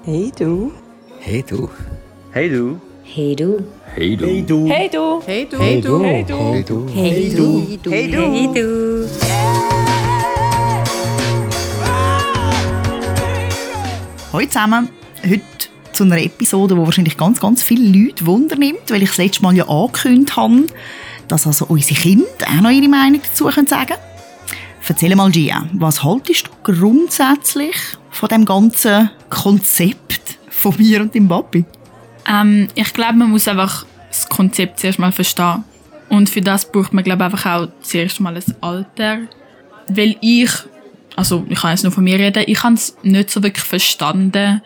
Hey du. Hey du. Hey du. Hey du. Hey du. Hey du. Hey du. Hey du. Hey du. Hey du. Hey du. Hey du. Hey du. Hey du. Hallo zusammen. Heute zu einer Episode, die wahrscheinlich ganz, ganz viele Leute wundernimmt, weil ich das letzte Mal ja angekündigt habe, dass also unsere Kinder auch noch ihre Meinung dazu sagen können. Erzähl mal, Gia, was haltest du grundsätzlich von dem ganzen Konzept von mir und dem Papi? Ähm, ich glaube, man muss einfach das Konzept zuerst mal verstehen. Und für das braucht man, glaube ich, einfach auch zuerst mal ein Alter. Weil ich, also ich kann jetzt nur von mir reden, ich habe es nicht so wirklich verstanden,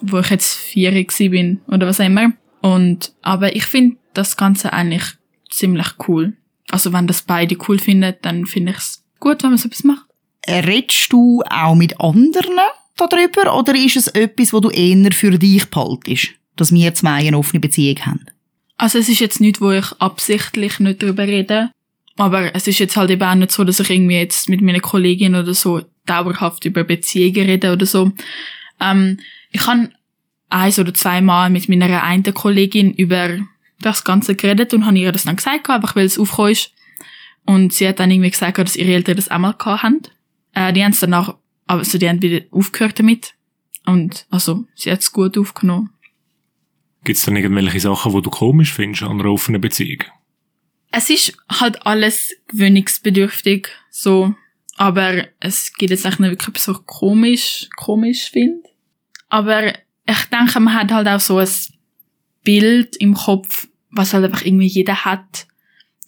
wo ich jetzt vier bin oder was auch immer. Und, aber ich finde das Ganze eigentlich ziemlich cool. Also wenn das beide cool finden, dann finde ich es gut, wenn man so etwas macht. Redest du auch mit anderen darüber oder ist es etwas, wo du eher für dich behaltest, dass wir zwei eine offene Beziehung haben? Also es ist jetzt nicht, wo ich absichtlich nicht darüber rede. Aber es ist jetzt halt eben auch nicht so, dass ich irgendwie jetzt mit meiner Kollegin oder so dauerhaft über Beziehungen rede oder so. Ähm, ich habe eins oder zweimal mit meiner einen Kollegin über das Ganze geredet und habe ihr das dann gesagt, einfach weil es aufgekommen ist. Und sie hat dann irgendwie gesagt, dass ihre Eltern das auch mal gehabt haben. Äh, die haben es danach, also die haben wieder aufgehört damit. Und also sie hat es gut aufgenommen. Gibt es dann irgendwelche Sachen, die du komisch findest an einer offenen Beziehung? es ist halt alles gewöhnungsbedürftig, so. Aber es gibt jetzt echt nicht wirklich etwas, was ich komisch, komisch finde. Aber ich denke, man hat halt auch so ein Bild im Kopf, was halt einfach irgendwie jeder hat,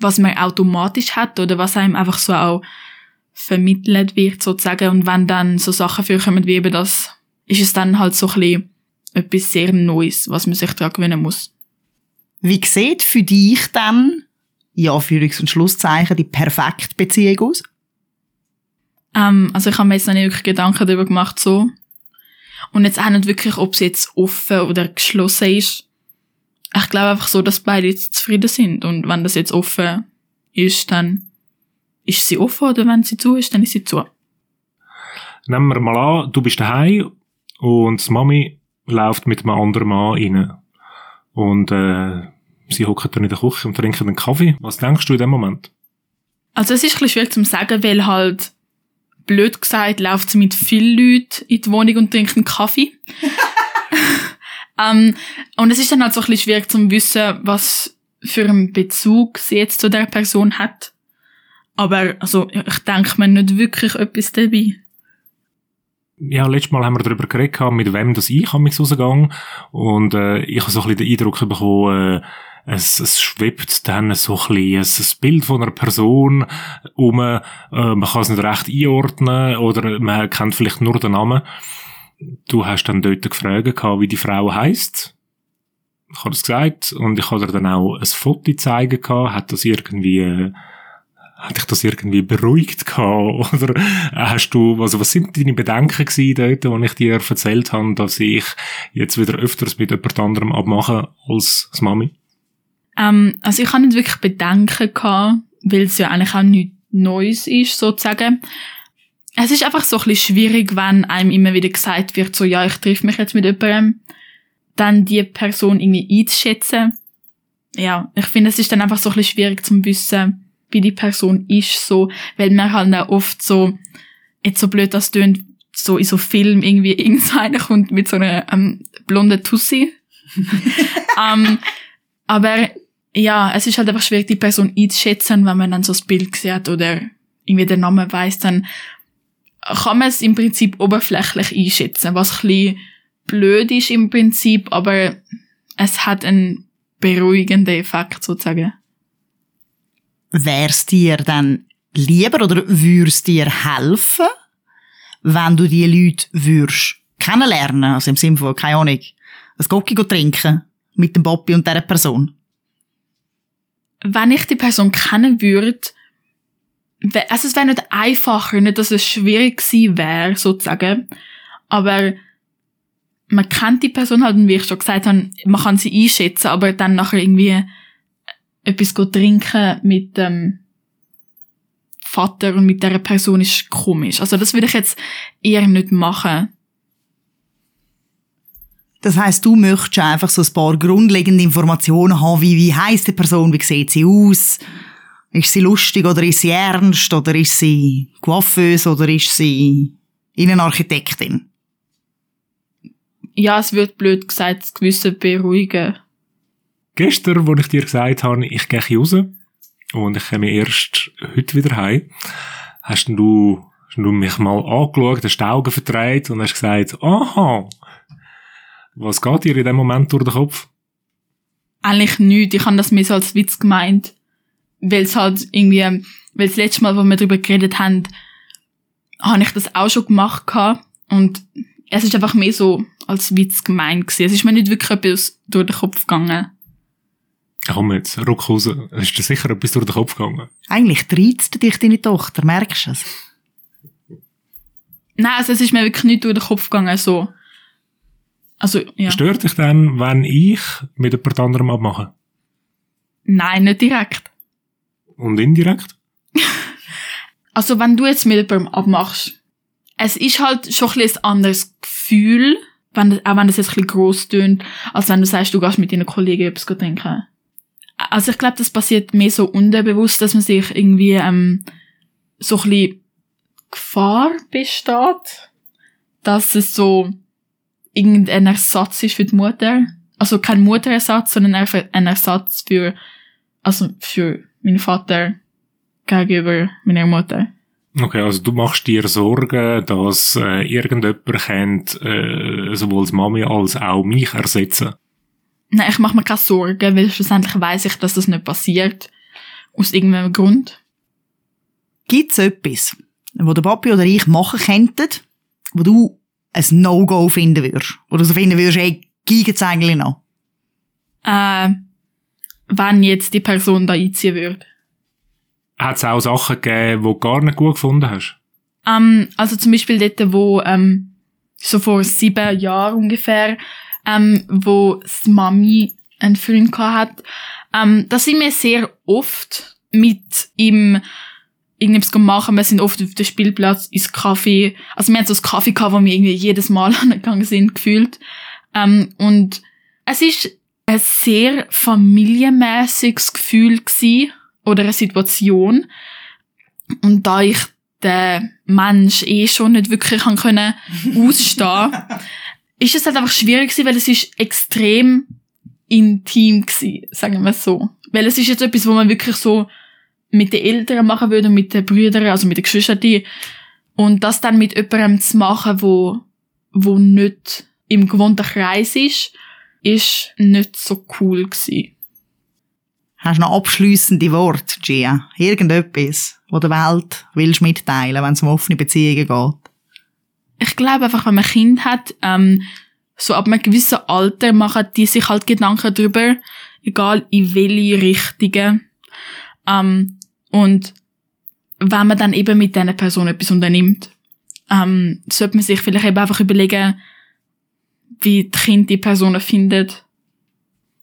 was man automatisch hat oder was einem einfach so auch vermittelt wird, sozusagen. Und wenn dann so Sachen vorkommen wie eben das, ist es dann halt so ein bisschen etwas sehr Neues, was man sich daran gewöhnen muss. Wie sieht für dich dann, ja, Führungs- und Schlusszeichen, die perfekte Beziehung aus? Ähm, also ich habe mir jetzt noch nicht wirklich Gedanken darüber gemacht, so. Und jetzt auch nicht wirklich, ob es jetzt offen oder geschlossen ist. Ich glaube einfach so, dass beide jetzt zufrieden sind. Und wenn das jetzt offen ist, dann ist sie offen oder wenn sie zu ist, dann ist sie zu. Nehmen wir mal an, du bist daheim und die Mami läuft mit einem anderen Mann rein. Und äh, sie hocken dann in der Küche und trinken einen Kaffee. Was denkst du in dem Moment? Also es ist ein bisschen schwierig zu sagen, weil halt, blöd gesagt, läuft sie mit vielen Leuten in die Wohnung und trinkt einen Kaffee. ähm, und es ist dann halt so ein bisschen schwierig zu wissen, was für einen Bezug sie jetzt zu der Person hat. Aber also ich denke mir nicht wirklich etwas dabei. Ja, letztes Mal haben wir darüber geredet, mit wem das ich am rausgehe. Und äh, ich habe so ein bisschen den Eindruck bekommen, äh, es, es schwebt dann so ein bisschen ein Bild von einer Person um. Äh, man kann es nicht recht einordnen oder man kennt vielleicht nur den Namen. Du hast dann dort gefragt, wie die Frau heisst. Ich habe das gesagt und ich habe dir dann auch ein Foto zeigen gehabt. Hat das irgendwie... Äh, hat dich das irgendwie beruhigt gehabt? Oder hast du, also was sind deine Bedenken gewesen dort, wo ich dir erzählt habe, dass ich jetzt wieder öfters mit jemand anderem abmache als das Mami? Ähm, also ich habe nicht wirklich Bedenken gehabt, weil es ja eigentlich auch nichts Neues ist, sozusagen. Es ist einfach so ein bisschen schwierig, wenn einem immer wieder gesagt wird, so, ja, ich treffe mich jetzt mit jemandem, dann die Person irgendwie einzuschätzen. Ja, ich finde, es ist dann einfach so ein bisschen schwierig zu wissen, wie die Person ist, so, weil man halt auch oft so, jetzt so blöd das tönt, so in so Film irgendwie irgendeiner kommt mit so einer ähm, blonden Tussi. ähm, aber ja, es ist halt einfach schwierig, die Person einzuschätzen, wenn man dann so das Bild sieht oder irgendwie den Namen weiß, dann kann man es im Prinzip oberflächlich einschätzen, was ein bisschen blöd ist im Prinzip, aber es hat einen beruhigenden Effekt sozusagen. Wär's dir dann lieber oder würd's dir helfen, wenn du die Leute würdest kennenlernen, also im Sinne von, keine Ahnung, ein Gocki trinken mit dem Bobby und dieser Person? Wenn ich die Person kennen würde, also es wäre nicht einfacher, nicht, dass es schwierig gewesen wäre, sozusagen, aber man kennt die Person halt, und wie ich schon gesagt habe, man kann sie einschätzen, aber dann nachher irgendwie etwas go trinken mit dem Vater und mit der Person ist komisch. Also das würde ich jetzt eher nicht machen. Das heißt, du möchtest einfach so ein paar grundlegende Informationen haben, wie, wie heisst die Person, wie sieht sie aus, ist sie lustig oder ist sie ernst oder ist sie coiffeuse oder ist sie Innenarchitektin? Ja, es wird blöd gesagt, das Gewissen beruhigen. Gestern, wo ich dir gesagt habe, ich gehe raus und ich komme erst heute wieder heim, hast du, hast du mich mal angeschaut, hast die Augen verdreht und hast gesagt, aha, was geht dir in dem Moment durch den Kopf? Eigentlich nichts. Ich habe das mir so als Witz gemeint. Weil es halt irgendwie, weil das letzte Mal, wo wir darüber geredet haben, habe ich das auch schon gemacht gehabt. Und es ist einfach mehr so als Witz gemeint gewesen. Es ist mir nicht wirklich etwas durch den Kopf gegangen. Komm jetzt, ruck raus. Ist dir sicher etwas durch den Kopf gegangen? Eigentlich treizt dich deine Tochter, merkst du es? Nein, also es ist mir wirklich nicht durch den Kopf gegangen, so. Also, ja. Stört dich dann, wenn ich mit jemand anderem abmache? Nein, nicht direkt. Und indirekt? Also, wenn du jetzt mit jemandem abmachst, es ist halt schon ein, bisschen ein anderes Gefühl, wenn, auch wenn das jetzt ein bisschen gross tönt, als wenn du sagst, du gehst mit deinen Kollegen etwas trinken. Also ich glaube, das passiert mehr so unterbewusst, dass man sich irgendwie ähm, so ein bisschen Gefahr besteht, dass es so irgendein Ersatz ist für die Mutter. Also kein Mutterersatz, sondern einfach ein Ersatz für, also für meinen Vater gegenüber meiner Mutter. Okay, also du machst dir Sorgen, dass äh, irgendjemand kennt, äh, sowohl die Mami als auch mich ersetzen. Nein, ich mache mir keine Sorgen, weil schlussendlich weiß ich, dass das nicht passiert. Aus irgendeinem Grund. Gibt es etwas, wo der Papi oder ich machen könnten, wo du ein No-Go finden würdest? Wo du so finden würdest, ey, geigen's eigentlich noch? Äh, wenn jetzt die Person da einziehen würde. Hat es auch Sachen gegeben, die du gar nicht gut gefunden hast? Ähm, also zum Beispiel dort, wo ähm, so vor sieben Jahren ungefähr, ähm, wo das Mami einen Freund hat, ähm, da sind wir sehr oft mit ihm irgendwas machen. Wir sind oft auf dem Spielplatz ins Kaffee. Also wir hatten so ein Kaffee gehabt, wo wir irgendwie jedes Mal angegangen sind, gefühlt. Ähm, und es ist ein sehr familienmäßiges Gefühl gewesen, oder eine Situation. Und da ich den Mensch eh schon nicht wirklich kann können ausstehen, ist es halt einfach schwierig gewesen, weil es ist extrem intim gewesen, sagen wir es so. Weil es ist jetzt etwas, wo man wirklich so mit den Eltern machen würde und mit den Brüdern, also mit den Geschwistern. Und das dann mit jemandem zu machen, wo, wo nicht im gewohnten Kreis ist, ist nicht so cool gewesen. Hast du noch abschliessende Worte, Gia? Irgendetwas, wo der Welt willst mitteilen, wenn es um offene Beziehungen geht? Ich glaube einfach, wenn man ein Kind hat, ähm, so ab einem gewissen Alter machen die sich halt Gedanken darüber, egal in welche Richtungen. Ähm, und wenn man dann eben mit dieser Person etwas unternimmt, ähm, sollte man sich vielleicht eben einfach überlegen, wie die Kinder die Personen findet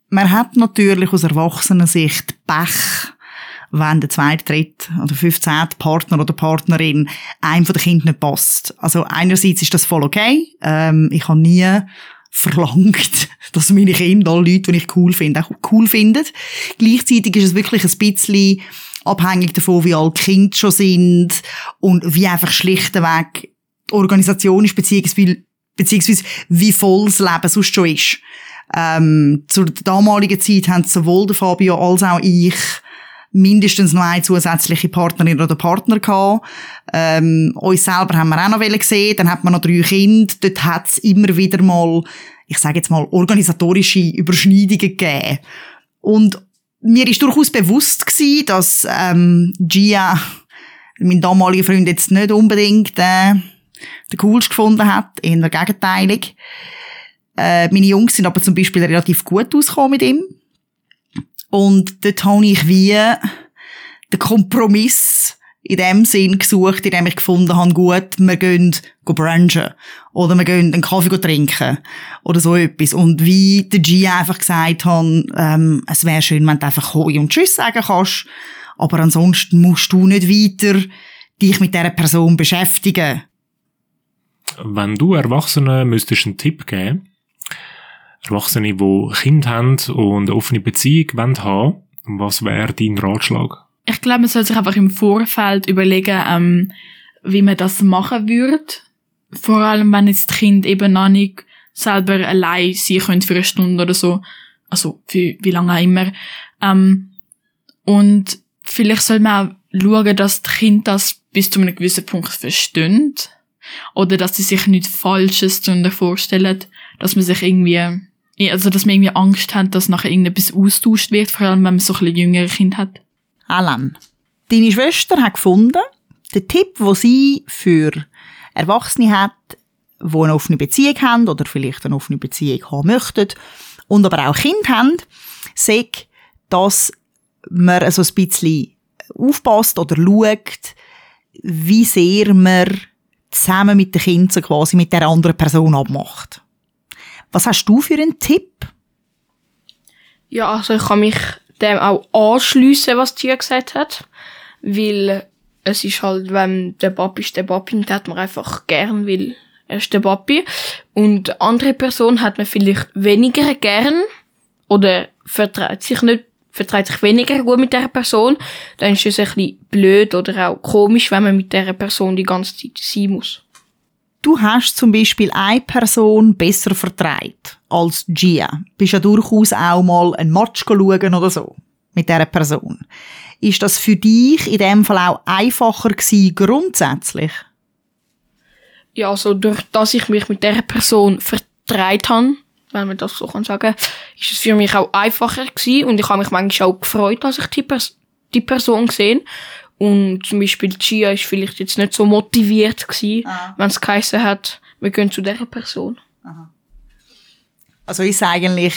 man hat natürlich aus Erwachsenensicht Pech, wenn der zweite, dritte oder fünfzehnte Partner oder Partnerin einem von den Kindern nicht passt. Also einerseits ist das voll okay. Ähm, ich habe nie verlangt, dass meine Kinder, alle Leute, die ich cool finde, auch cool finden. Gleichzeitig ist es wirklich ein bisschen abhängig davon, wie alt Kinder schon sind und wie einfach schlichtweg die Organisation ist, beziehungsweise, beziehungsweise wie voll das Leben sonst schon ist. Ähm, zur damaligen Zeit haben sowohl der Fabio als auch ich mindestens noch eine zusätzliche Partnerin oder Partner gehabt. Ähm, uns selber haben wir auch noch gesehen. Dann hat man noch drei Kinder. Dort hat es immer wieder mal, ich sage jetzt mal, organisatorische Überschneidungen gegeben. Und mir ist durchaus bewusst gewesen, dass ähm, Gia, mein damaliger Freund, jetzt nicht unbedingt äh, den coolsten gefunden hat, eher gegenteilig. Äh, meine Jungs sind aber zum Beispiel relativ gut ausgekommen mit ihm. Und dort habe ich wie den Kompromiss in dem Sinn gesucht, in dem ich gefunden habe, gut, wir gehen brunchen. Oder wir gehen einen Kaffee trinken. Oder so etwas. Und wie der G einfach gesagt hat, ähm, es wäre schön, wenn du einfach Hoi und Tschüss sagen kannst. Aber ansonsten musst du nicht weiter dich mit dieser Person beschäftigen. Wenn du Erwachsenen müsstest einen Tipp geben, Erwachsene, die Kinder haben und eine offene Beziehung wollen haben. Was wäre dein Ratschlag? Ich glaube, man soll sich einfach im Vorfeld überlegen, ähm, wie man das machen würde. Vor allem, wenn jetzt das Kind eben noch nicht selber allein sein könnte für eine Stunde oder so. Also, für wie lange auch immer. Ähm, und vielleicht soll man auch schauen, dass das Kind das bis zu einem gewissen Punkt versteht. Oder dass sie sich nichts Falsches darunter vorstellen, dass man sich irgendwie, also dass man irgendwie Angst hat, dass nachher irgendetwas austauscht wird, vor allem wenn man so ein jüngere Kind hat. Alan, deine Schwester hat gefunden, der Tipp, den sie für Erwachsene hat, die eine offene Beziehung haben oder vielleicht eine offene Beziehung haben möchten und aber auch Kinder haben, sagt, dass man so ein bisschen aufpasst oder schaut, wie sehr man zusammen mit den Kindern quasi mit der anderen Person abmacht. Was hast du für einen Tipp? Ja, also ich kann mich dem auch anschliessen, was Tia gesagt hat, weil es ist halt, wenn der Papi ist der Papi, den hat man einfach gern, weil er ist der Papi. Und andere Person hat man vielleicht weniger gern oder vertraut sich nicht, vertraut sich weniger gut mit der Person. Dann ist es ein bisschen blöd oder auch komisch, wenn man mit der Person die ganze Zeit sein muss. Du hast zum Beispiel eine Person besser vertreibt als Gia. Bist ja durchaus auch mal ein Match schauen oder so mit dieser Person. Ist das für dich in dem Fall auch einfacher gewesen, grundsätzlich? Ja, also durch dass ich mich mit der Person vertreibt habe, wenn man das so kann sagen, ist es für mich auch einfacher gewesen und ich habe mich manchmal auch gefreut, dass ich die, Pers die Person gesehen und zum Beispiel Gia ist vielleicht jetzt nicht so motiviert gewesen, Ah. wenn es geheißen hat, wir gehen zu dieser Person. Also ist eigentlich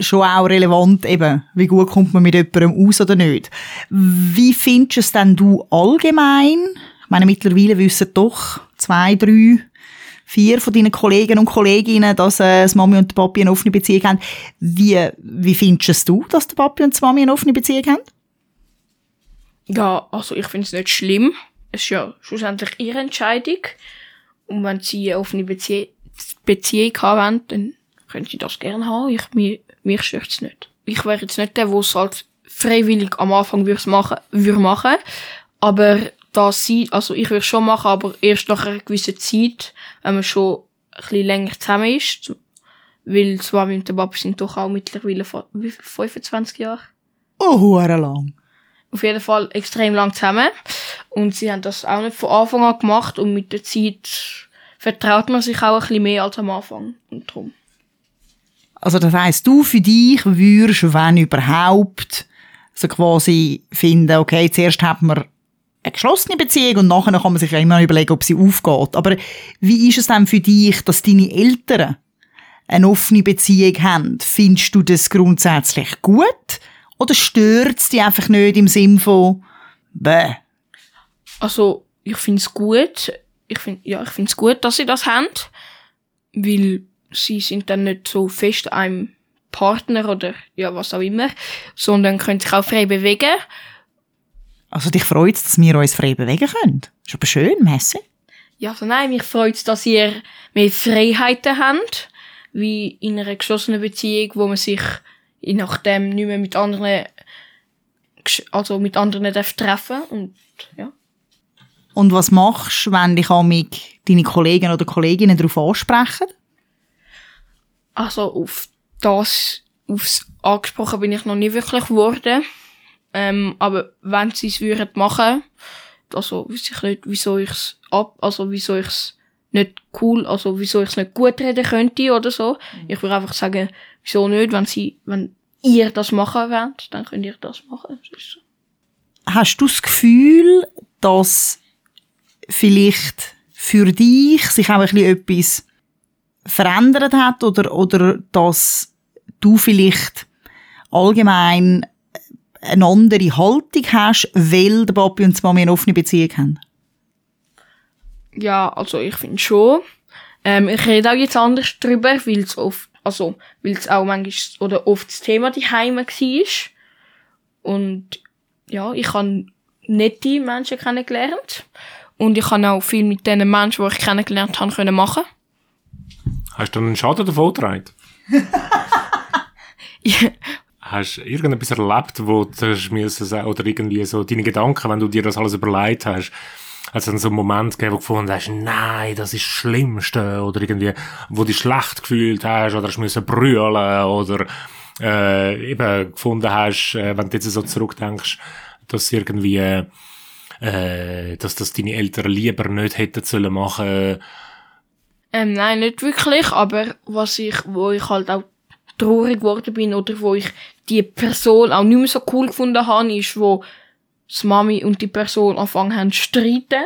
schon auch relevant, eben, wie gut kommt man mit jemandem aus oder nicht. Wie findest du es denn du allgemein? Ich meine, mittlerweile wissen doch zwei, drei, vier von deinen Kollegen und Kolleginnen, dass äh, das Mami und der Papi eine offene Beziehung haben. Wie, wie findest es du, dass der Papi und die Mami eine offene Beziehung haben? Ja, also ich finde es nicht schlimm. Es ist ja schlussendlich ihre Entscheidung. Und wenn sie eine offene Bezie Beziehung haben wollen, dann können sie das gerne haben. Ich, mir, mich stört es nicht. Ich wäre jetzt nicht der, der es halt freiwillig am Anfang würde machen, würde machen. Aber da sie, also ich würde schon machen, aber erst nach einer gewissen Zeit, wenn man schon ein bisschen länger zusammen ist. Weil zwar mit dem Papa sind doch auch mittlerweile fa- wie viel? 25 Jahre Oh, hure lang. auf jeden Fall extrem lang zusammen. Und sie haben das auch nicht von Anfang an gemacht und mit der Zeit vertraut man sich auch ein bisschen mehr als am Anfang. Und darum. Also das heisst, du für dich würdest, wenn überhaupt, so quasi finden, okay, zuerst hat man eine geschlossene Beziehung und nachher kann man sich ja immer überlegen, ob sie aufgeht. Aber wie ist es denn für dich, dass deine Eltern eine offene Beziehung haben? Findest du das grundsätzlich gut? Oder stört es dich einfach nicht im Sinn von, bäh, Also, ich finde es gut. Ich find, ja, ich finde es gut, dass sie das haben. Weil sie sind dann nicht so fest einem Partner oder ja, was auch immer, sondern können sich auch frei bewegen. Also dich freut es, dass wir uns frei bewegen können? Ist aber schön, Messi. Ja, also nein, mich freut es, dass ihr mehr Freiheiten habt, wie in einer geschlossenen Beziehung, wo man sich je nachdem nicht mehr mit anderen, also mit anderen darf treffen und ja. Und was machst du, wenn dich amig deine Kollegen oder Kolleginnen darauf ansprechen? Also auf das, aufs angesprochen bin ich noch nie wirklich geworden. Ähm, aber wenn sie es würden machen, also wüsste ich nicht, wieso ich es ab, also wieso ich es nicht cool, also wieso ich es nicht gut reden könnte oder so. Ich würde einfach sagen, wieso nicht, wenn sie, wenn ihr das machen wollt, dann könnt ihr das machen. Das so. Hast du das Gefühl, dass vielleicht für dich sich auch ein bisschen etwas verändert hat oder, oder dass du vielleicht allgemein eine andere Haltung hast, weil der Papi und die Mami eine offene Beziehung haben? Ja, also ich finde schon. Ähm, ich rede auch jetzt anders drüber, weil es oft, also, weil es auch manchmal oder oft das Thema die Heime war. Und ja, ich habe nette Menschen kennengelernt. Und ich habe auch viel mit den Menschen, die ich kennengelernt habe, können machen. Hast du einen Schaden davon getragen? Hast du irgendetwas erlebt, wo du hast müssen oder irgendwie so deine Gedanken, wenn du dir das alles überlegt hast, hat es dann so einen Moment gegeben, wo du gefunden hast, nein, das ist das Schlimmste, oder irgendwie, wo du dich schlecht gefühlt hast, oder hast müssen brüllen, oder äh, eben gefunden hast, äh, wenn du jetzt so zurückdenkst, dass irgendwie, äh, dass das deine Eltern lieber nicht hätten sollen machen. Ähm, nein, nicht wirklich, aber was ich, wo ich halt auch traurig geworden bin oder wo ich die Person auch nicht mehr so cool gefunden habe, ist, wo das Mami und die Person anfangen haben zu streiten.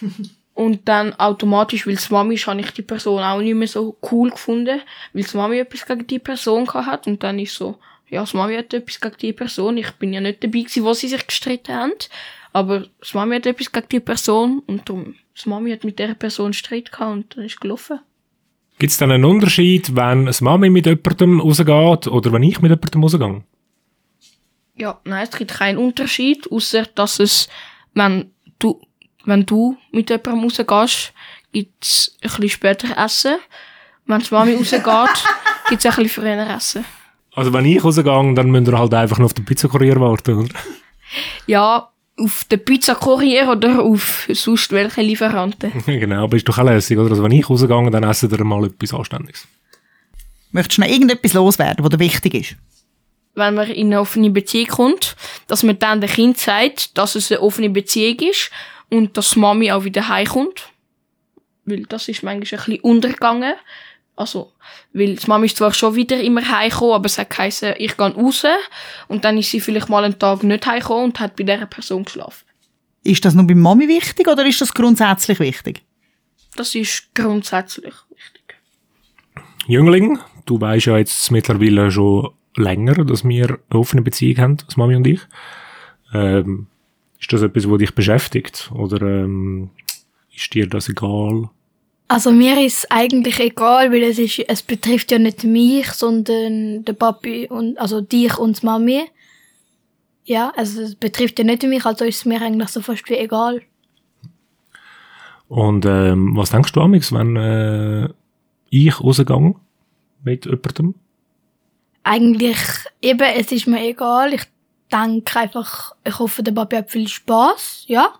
und dann automatisch, weil es Mami ist, habe ich die Person auch nicht mehr so cool gefunden, weil das Mami etwas gegen die Person gehabt hat. Und dann ist so, ja, das Mami hat etwas gegen die Person. Ich bin ja nicht dabei gewesen, wo sie sich gestritten haben. Aber das Mami hat etwas gegen die Person und darum, das Mami hat mit der Person Streit gehabt und dann ist gelaufen. Gibt es dann einen Unterschied, wenn das Mami mit jemandem rausgeht oder wenn ich mit jemandem rausgehe? Ja, nein, es gibt keinen Unterschied, außer dass es, wenn du, wenn du mit jemandem rausgehst, gibt's ein bisschen später Essen. Wenn die Mami rausgeht, gibt's ein bisschen früher Essen. Also wenn ich rausgehe, dann müsst ihr halt einfach noch auf den Pizzakurier warten, oder? Ja, auf den Pizzakurier oder auf sonst welche Lieferanten. genau, aber ist doch auch lässig, oder? Also wenn ich rausgehe, dann essen ihr mal etwas Anständiges. Möchtest du noch irgendetwas loswerden, was dir wichtig ist? Wenn man in eine offene Beziehung kommt, dass man dann dem Kind sagt, dass es eine offene Beziehung ist und dass die Mami auch wieder heimkommt. Weil das ist manchmal ein bisschen untergegangen. Also, weil die Mami ist zwar schon wieder immer heimgekommen, aber es hat geheißen, ich gehe raus. Und dann ist sie vielleicht mal einen Tag nicht heimgekommen und hat bei dieser Person geschlafen. Ist das nur bei Mami wichtig oder ist das grundsätzlich wichtig? Das ist grundsätzlich wichtig. Jüngling, du weißt ja jetzt mittlerweile schon länger, dass wir eine offene Beziehung haben, das Mami und ich. Ähm, ist das etwas, was dich beschäftigt? Oder ähm, ist dir das egal? Also mir ist eigentlich egal, weil es ist, es betrifft ja nicht mich, sondern der Papi und also dich und die Mami. Ja, also es betrifft ja nicht mich, also ist es mir eigentlich so fast wie egal. Und ähm, was denkst du amix, wenn äh, ich rausgehe mit jemandem? Eigentlich eben, es ist mir egal. Ich denke einfach, ich hoffe, der Papi hat viel Spaß. Ja,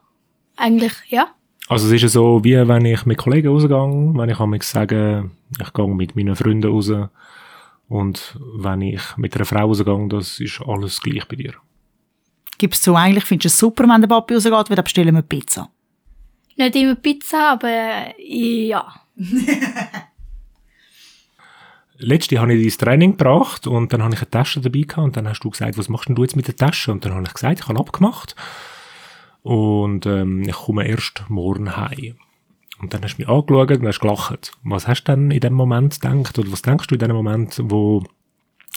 eigentlich ja. Also es ist ja so, wie wenn ich mit Kollegen rausgehe, wenn ich amix sage, ich gehe mit meinen Freunden raus und wenn ich mit einer Frau rausgehe, das ist alles gleich bei dir. Gibst du eigentlich, findest du es super, wenn der Papi rausgeht, weil dann bestellen wir Pizza? Nicht immer Pizza, aber äh, ja. Letzte habe ich dein Training gebracht und dann habe ich eine Tasche dabei gehabt und dann hast du gesagt, was machst denn du jetzt mit der Tasche? Und dann habe ich gesagt, ich habe abgemacht und ähm, ich komme erst morgen heim. Und dann hast du mich angeschaut und hast gelacht. Was hast du denn in dem Moment gedacht oder was denkst du in dem Moment, wo,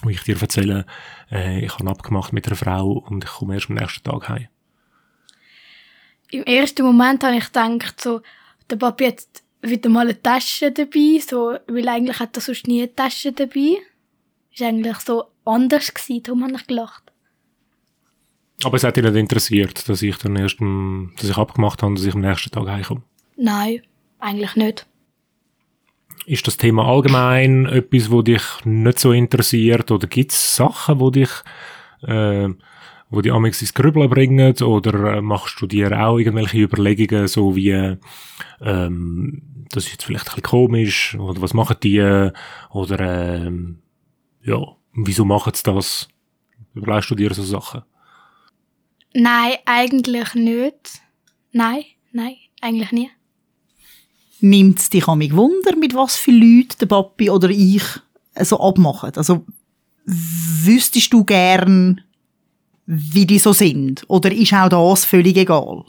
wo ich dir erzähle, äh, ich habe abgemacht mit einer Frau und ich komme erst am nächsten Tag heim? Im ersten Moment habe ich gedacht, so, der Papi hat wieder mal eine Tasche dabei, so, weil eigentlich hat er sonst nie eine Tasche dabei. Ist eigentlich so anders gewesen, darum habe ich gelacht. Aber es hat dich nicht interessiert, dass ich dann erst, dass ich abgemacht habe, dass ich am nächsten Tag heimkomme. Nein, eigentlich nicht. Ist das Thema allgemein etwas, wo dich nicht so interessiert? Oder gibt es Sachen, wo dich, äh, wo die amigs ins Grübeln bringen? Oder äh, machst du dir auch irgendwelche Überlegungen, so wie, ähm, das ist jetzt vielleicht ein bisschen komisch, oder was machen die, oder, ähm, ja, wieso machen sie das? Überlegst du dir so Sachen? Nein, eigentlich nicht. Nein, nein, eigentlich nie. Nimmt es dich amig Wunder, mit was für Leuten der Papi oder ich so abmachen? Also, wüsstest du gern, wie die so sind? Oder ist auch das völlig egal?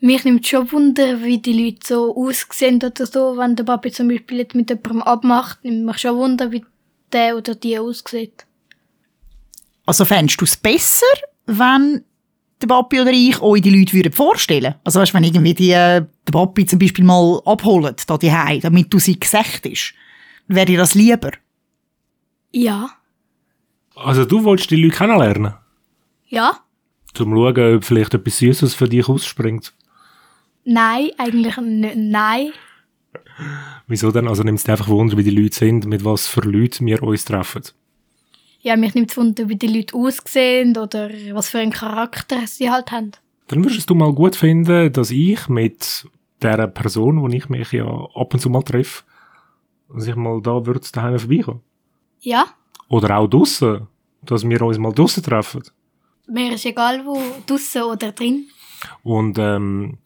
Mich nimmt schon Wunder, wie die Leute so aussehen oder so. Wenn der Papi zum Beispiel jetzt mit jemandem abmacht, nimmt mich schon Wunder, wie der oder die aussieht. Also fändest du es besser, wenn der Papi oder ich euch die Leute würden vorstellen Also weißt, wenn irgendwie die, äh, der Papi zum Beispiel mal abholt, da die damit du sie ist, wäre dir das lieber? Ja. Also du wolltest die Leute kennenlernen? Ja? Zum schauen, ob vielleicht etwas Süßes für dich ausspringt? Nein, eigentlich nicht. Nein. Wieso denn? Also es dich einfach Wunder, wie die Leute sind, mit was für Leuten wir uns treffen. Ja, mich nimmt es Wunder, wie die Leute aussehen oder was für einen Charakter sie halt haben. Dann würdest du mal gut finden, dass ich mit der Person, wo ich mich ja ab und zu mal treffe, dass ich mal da würde daheim vorbeikommen. Ja, Oder auch draussen, dass wir uns mal draussen treffen. mir ist egal wo, draussen oder drin. Und ähm,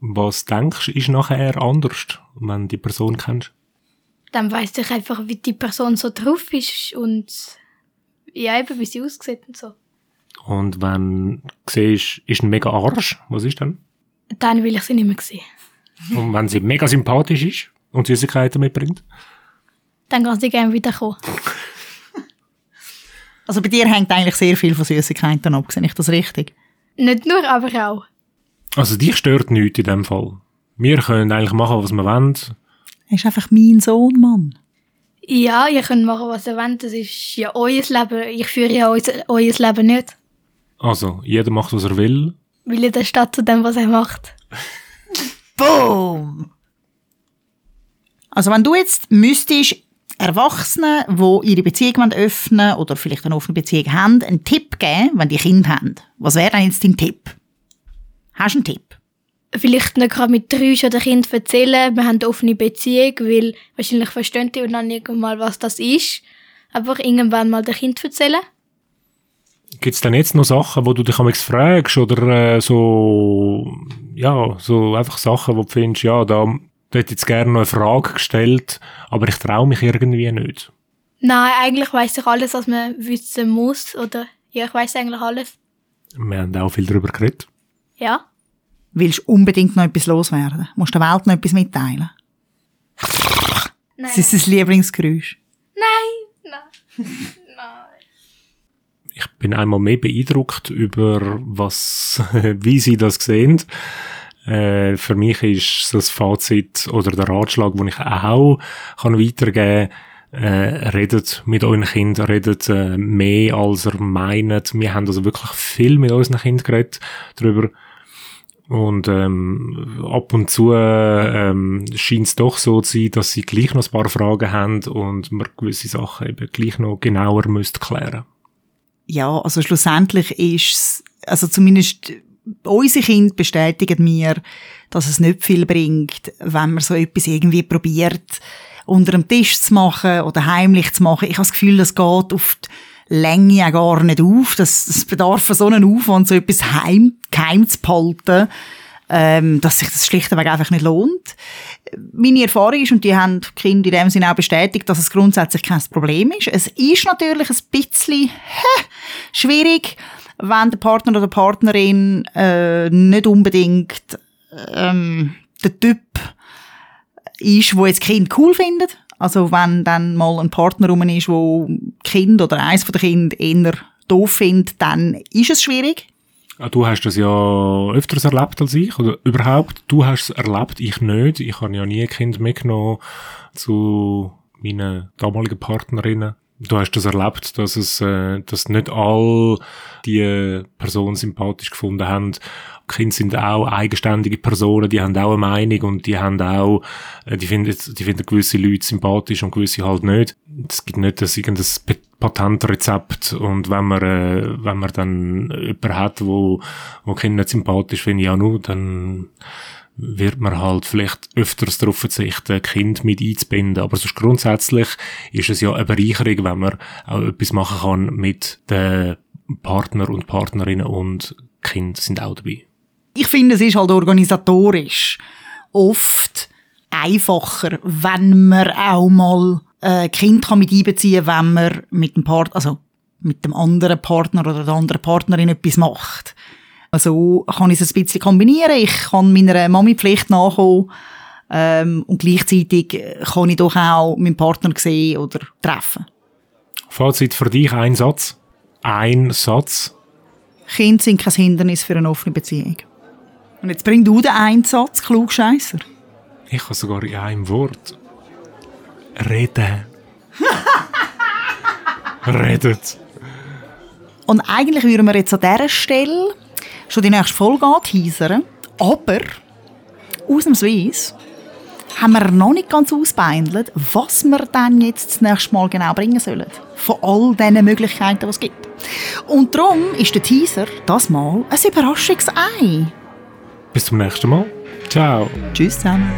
was denkst du, ist nachher anders, wenn du die Person kennst? Dann weiss ich einfach, wie die Person so drauf ist und ja, eben, wie sie aussieht und so. Und wenn du siehst, ist ein mega Arsch, was ist dann? Dann will ich sie nicht mehr sehen. Und wenn sie mega sympathisch ist und Süßigkeiten mitbringt? Dann kann sie gerne wiederkommen. Also bei dir hängt eigentlich sehr viel von Süßigkeiten ab, sehe ich das richtig? Nicht nur, aber auch. Also dich stört nichts in dem Fall. Wir können eigentlich machen, was wir wollen. Er ist einfach mein Sohn, Mann. Ja, ihr könnt machen, was ihr wollt. Das ist ja euer Leben. Ich führe ja euer, euer Leben nicht. Also, jeder macht, was er will. Weil ihr steht zu dem, was er macht. Boom! Also wenn du jetzt müsstest Erwachsenen, die ihre Beziehung wollen öffnen oder vielleicht eine offene Beziehung haben, einen Tipp geben, wenn die Kinder haben, was wäre denn jetzt dein Tipp? Hast du einen Tipp? Vielleicht nicht gerade mit drei schon den Kind erzählen, wir haben eine offene Beziehung, weil wahrscheinlich verstehen die noch nicht mal, was das ist. Einfach irgendwann mal dem Kind erzählen. Gibt es denn jetzt noch Sachen, wo du dich amigs fragst oder äh, so, ja, so einfach Sachen, wo du findest, ja, da, da hätte jetzt gerne noch eine Frage gestellt, aber ich traue mich irgendwie nicht. Nein, eigentlich weiß ich alles, was man wissen muss. Oder ja, ich weiß eigentlich alles. Wir haben auch viel darüber geredet. Ja. Willst du unbedingt noch etwas loswerden? Musst du der Welt noch etwas mitteilen? Nein. Das ist das Lieblingsgeräusch. Nein. Nein. Ich bin einmal mehr beeindruckt über was, wie sie das sehen. Äh, für mich ist das Fazit oder der Ratschlag, den ich auch kann weitergeben kann, äh, redet mit euren Kindern, redet äh, mehr als ihr meint. Wir haben also wirklich viel mit unseren Kindern geredet darüber. Und ähm, ab und zu ähm, scheint es doch so zu sein, dass sie gleich noch ein paar Fragen haben und man gewisse Sachen eben gleich noch genauer müsste klären. Ja, also schlussendlich ist also zumindest unsere Kinder bestätigen mir, dass es nicht viel bringt, wenn man so etwas irgendwie probiert, unter dem Tisch zu machen oder heimlich zu machen. Ich habe das Gefühl, das geht auf die Länge ja gar nicht auf. Das, das bedarf so einem Aufwand, so etwas heim, geheim zu behalten, ähm, dass sich das schlichtweg einfach nicht lohnt. Meine Erfahrung ist, und die haben die Kinder in dem Sinne auch bestätigt, dass es grundsätzlich kein Problem ist. Es ist natürlich ein bisschen hä, schwierig, wenn der Partner oder die Partnerin äh, nicht unbedingt ähm, der Typ ist, wo jetzt Kind cool findet. Also wenn dann mal ein Partner rum ist, wo Kind oder eins von den Kindern eher doof findet, dann ist es schwierig. Ah, Du hast das ja öfters erlebt als ich, oder überhaupt, du hast es erlebt, ich nicht. Ich habe ja nie ein Kind mitgenommen zu meinen damaligen Partnerinnen. Du hast das erlebt, dass es, äh, dass nicht all die Personen sympathisch gefunden haben. Kinder sind auch eigenständige Personen, die haben auch eine Meinung und die haben auch, äh, die finden, die finden gewisse Leute sympathisch und gewisse halt nicht. Es gibt nicht das irgendein Patentrezept und wenn man, äh, wenn man dann jemanden hat, wo, wo Kinder nicht sympathisch finden, ja nur, dann wird man halt vielleicht öfters darauf verzichten, Kind mit einzubinden. Aber sonst grundsätzlich ist es ja eine Bereicherung, wenn man auch etwas machen kann mit den Partner und Partnerinnen und Kind sind auch dabei. Ich finde, es ist halt organisatorisch oft einfacher, wenn man auch mal äh, Kind kann mit einbeziehen kann, wenn man mit dem Partner, also mit dem anderen Partner oder der anderen Partnerin etwas macht. Also kann ich es ein bisschen kombinieren. Ich kann meiner Mami-Pflicht nachkommen ähm, und gleichzeitig kann ich doch auch meinen Partner sehen oder treffen. Fazit für dich, ein Satz. Ein Satz. Kinder sind kein Hindernis für eine offene Beziehung. Und jetzt bring du den einen Satz, Klugscheisser. Ich habe sogar in einem Wort. Reden. Redet. Und eigentlich würden wir jetzt an dieser Stelle schon die nächste Folge anteasern. Aber, ausnahmsweise, haben wir noch nicht ganz ausbeindelt, was wir dann jetzt das nächste Mal genau bringen sollen. Von all diesen Möglichkeiten, die es gibt. Und darum ist der Teaser das Mal ein Überraschungsei. Bis zum nächsten Mal. Ciao. Tschüss zusammen.